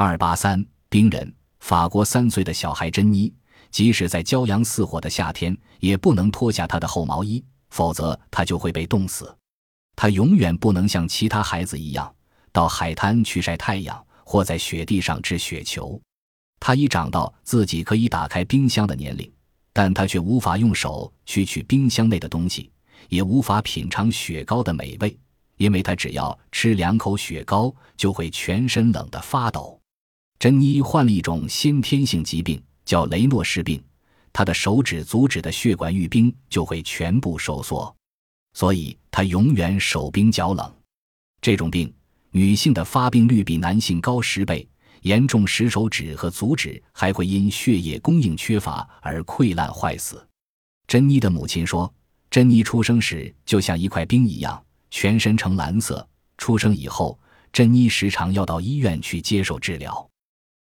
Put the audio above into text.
二八三冰人，法国三岁的小孩珍妮，即使在骄阳似火的夏天，也不能脱下她的厚毛衣，否则她就会被冻死。她永远不能像其他孩子一样到海滩去晒太阳，或在雪地上掷雪球。她已长到自己可以打开冰箱的年龄，但她却无法用手去取冰箱内的东西，也无法品尝雪糕的美味，因为她只要吃两口雪糕，就会全身冷得发抖。珍妮患了一种先天性疾病，叫雷诺氏病。她的手指、足趾的血管遇冰就会全部收缩，所以她永远手冰脚冷。这种病，女性的发病率比男性高十倍，严重时手指和足趾还会因血液供应缺乏而溃烂坏死。珍妮的母亲说：“珍妮出生时就像一块冰一样，全身呈蓝色。出生以后，珍妮时常要到医院去接受治疗。”